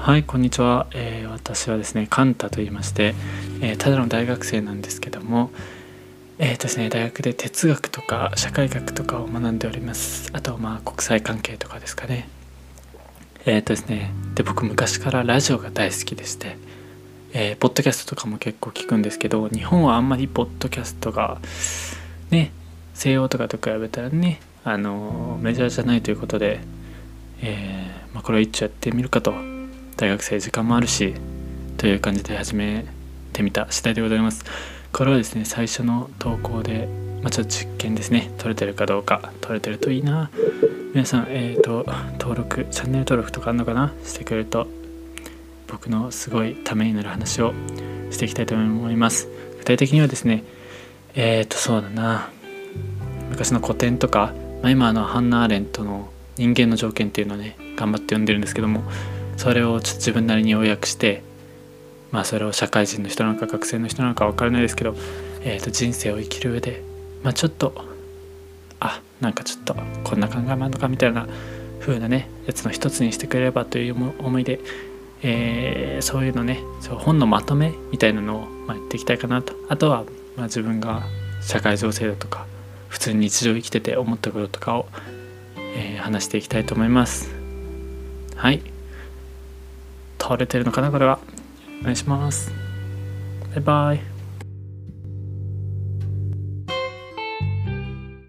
はいこんにちは、えー、私はですねカンタと言いまして、えー、ただの大学生なんですけどもえーとですね、大学で哲学とか社会学とかを学んでおります。あとまあ国際関係とかですかね。えっ、ー、とですねで僕昔からラジオが大好きでしてえー、ポッドキャストとかも結構聞くんですけど日本はあんまりポッドキャストがね西洋とかと比べたらねあのメジャーじゃないということで、えーまあ、これを一応やってみるかと大学生時間もあるしという感じで始めてみた次第でございます。これはですね最初の投稿で、まあ、ちょっと実験ですね。撮れてるかどうか撮れてるといいな。皆さんえっ、ー、と登録チャンネル登録とかあるのかな？してくれると僕のすごいためになる話をしていきたいと思います。具体的にはですねえっ、ー、とそうだな。昔の古典とか、まあ、今のハンナ・アーレントの人間の条件っていうのをね頑張って読んでるんですけどもそれをちょっと自分なりに要約してまあそれを社会人の人なのか学生の人なのか分からないですけど、えー、と人生を生きる上でまあちょっとあなんかちょっとこんな考えもあるのかみたいな風なねやつの一つにしてくれればという思いでえー、そういうのねそう本のまとめみたいなのを、まあ、やっていきたいかなと。あとは、まあ、自分が社会情勢だとか普通に日常生きてて思ったこととかを、えー、話していきたいと思います。はい。倒れてるのかなこれは。お願いします。バイバイ。